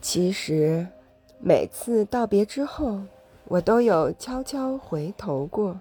其实每次道别之后我都有悄悄回头过。